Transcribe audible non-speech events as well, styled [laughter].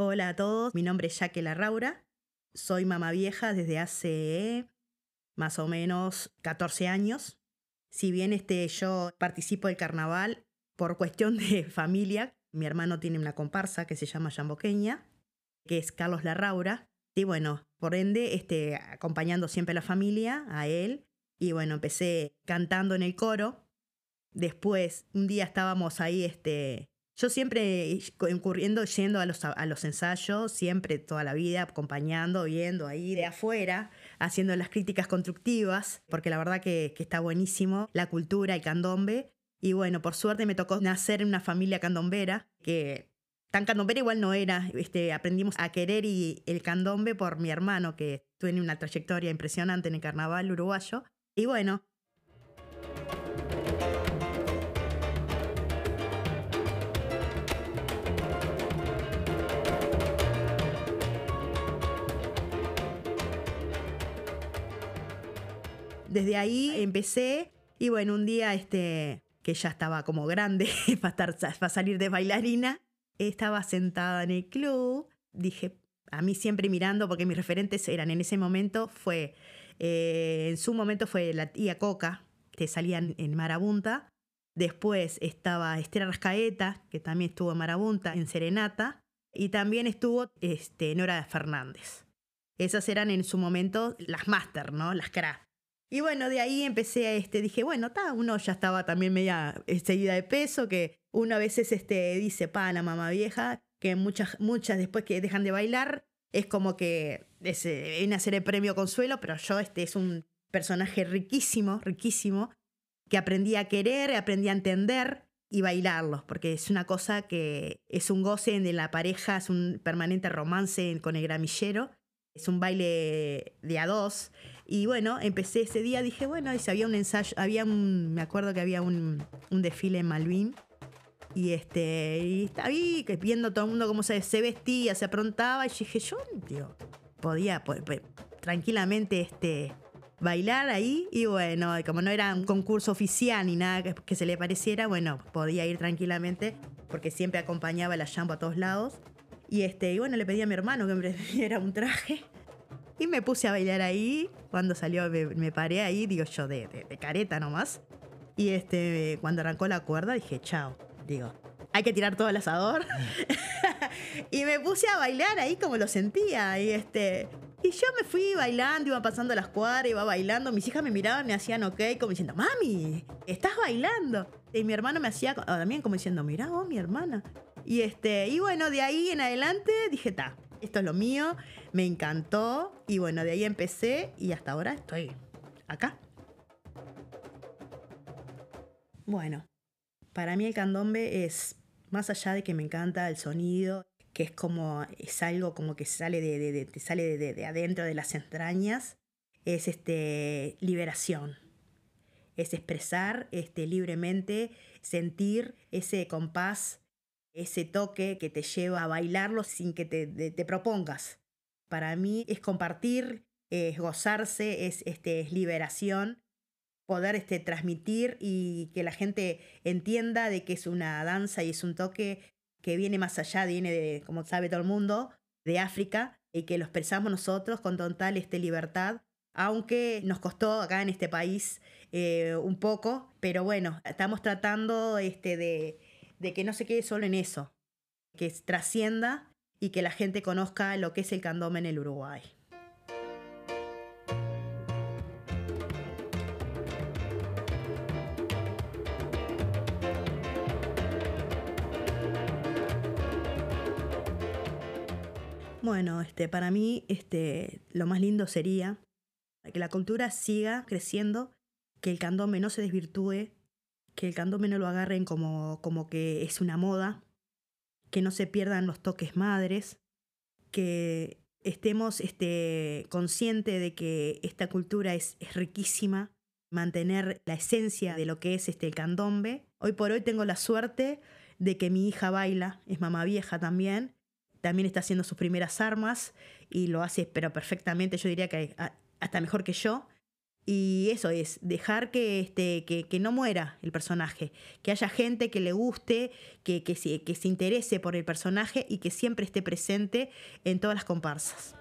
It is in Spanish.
Hola a todos, mi nombre es Jaque Larraura, soy mamá vieja desde hace más o menos 14 años. Si bien este, yo participo del carnaval por cuestión de familia, mi hermano tiene una comparsa que se llama Yamboqueña, que es Carlos Larraura, y bueno, por ende, este, acompañando siempre a la familia, a él, y bueno, empecé cantando en el coro. Después, un día estábamos ahí, este, yo siempre incurriendo, yendo a los, a los ensayos, siempre toda la vida, acompañando, viendo ahí de afuera, haciendo las críticas constructivas, porque la verdad que, que está buenísimo la cultura, el candombe. Y bueno, por suerte me tocó nacer en una familia candombera, que tan candombera igual no era. Este, aprendimos a querer y el candombe por mi hermano, que tiene una trayectoria impresionante en el carnaval uruguayo. Y bueno, desde ahí empecé y bueno, un día este, que ya estaba como grande [laughs] para, estar, para salir de bailarina, estaba sentada en el club, dije, a mí siempre mirando, porque mis referentes eran en ese momento, fue, eh, en su momento fue la tía Coca, que salían en Marabunta, después estaba Estela Rascaeta, que también estuvo en Marabunta, en Serenata, y también estuvo este, Nora Fernández. Esas eran en su momento las máster, ¿no? Las craft. Y bueno, de ahí empecé a este, dije, bueno, ta, uno ya estaba también media seguida de peso, que uno a veces este, dice, pa, la mamá vieja, que muchas, muchas después que dejan de bailar, es como que es, viene a ser el premio consuelo, pero yo este es un personaje riquísimo, riquísimo, que aprendí a querer, aprendí a entender y bailarlos, porque es una cosa que es un goce de la pareja, es un permanente romance con el gramillero, es un baile de a dos y bueno, empecé ese día, dije, bueno, y había un ensayo, había un, me acuerdo que había un, desfile en Malvin. Y este, y estaba ahí viendo todo el mundo cómo se, se vestía, se aprontaba. Y dije, yo, tío, podía pues, tranquilamente este, bailar ahí. Y bueno, como no era un concurso oficial ni nada que, que se le pareciera, bueno, podía ir tranquilamente porque siempre acompañaba la jambo a todos lados. Y este, y bueno, le pedí a mi hermano que me [laughs] diera un traje. Y me puse a bailar ahí. Cuando salió, me, paré ahí, digo yo, de, de, careta nomás. Y este, cuando arrancó la cuerda, dije, chao. Digo, hay que tirar todo el asador. [laughs] y me puse a bailar ahí como lo sentía. Y este. Y yo me fui bailando, iba pasando las cuadras, iba bailando. Mis hijas me miraban, me hacían ok, como diciendo, mami, estás bailando. Y mi hermano me hacía también como diciendo, mira vos, mi hermana. Y este, y bueno, de ahí en adelante dije, ta, esto es lo mío, me encantó y bueno, de ahí empecé y hasta ahora estoy acá. Bueno, para mí el candombe es, más allá de que me encanta el sonido, que es como, es algo como que sale de, de, sale de, adentro de las entrañas, es este, liberación. Es expresar este, libremente, sentir ese compás ese toque que te lleva a bailarlo sin que te, propongas. Para mí es compartir, es gozarse, es, este, es liberación, poder este, transmitir y que la gente entienda de que es una danza y es un toque que viene más allá, viene de, como sabe todo el mundo, de África y que lo expresamos nosotros con total este, libertad, aunque nos costó acá en este país eh, un poco, pero bueno, estamos tratando este, de, de que no se quede solo en eso, que trascienda y que la gente conozca lo que es el candombe en el Uruguay. Bueno, este, para mí este, lo más lindo sería que la cultura siga creciendo, que el candombe no se desvirtúe, que el candombe no lo agarren como, como que es una moda, que no se pierdan los toques madres, que estemos este, conscientes de que esta cultura es, es, riquísima, mantener la esencia de lo que es este, el candombe. Hoy por hoy tengo la suerte de que mi hija baila, es mamá vieja también, también está haciendo sus primeras armas y lo hace pero perfectamente, yo diría que hasta mejor que yo. Y eso es, dejar que, este, que, no muera el personaje, que haya gente que le guste, que, que, que se interese por el personaje y que siempre esté presente en todas las comparsas.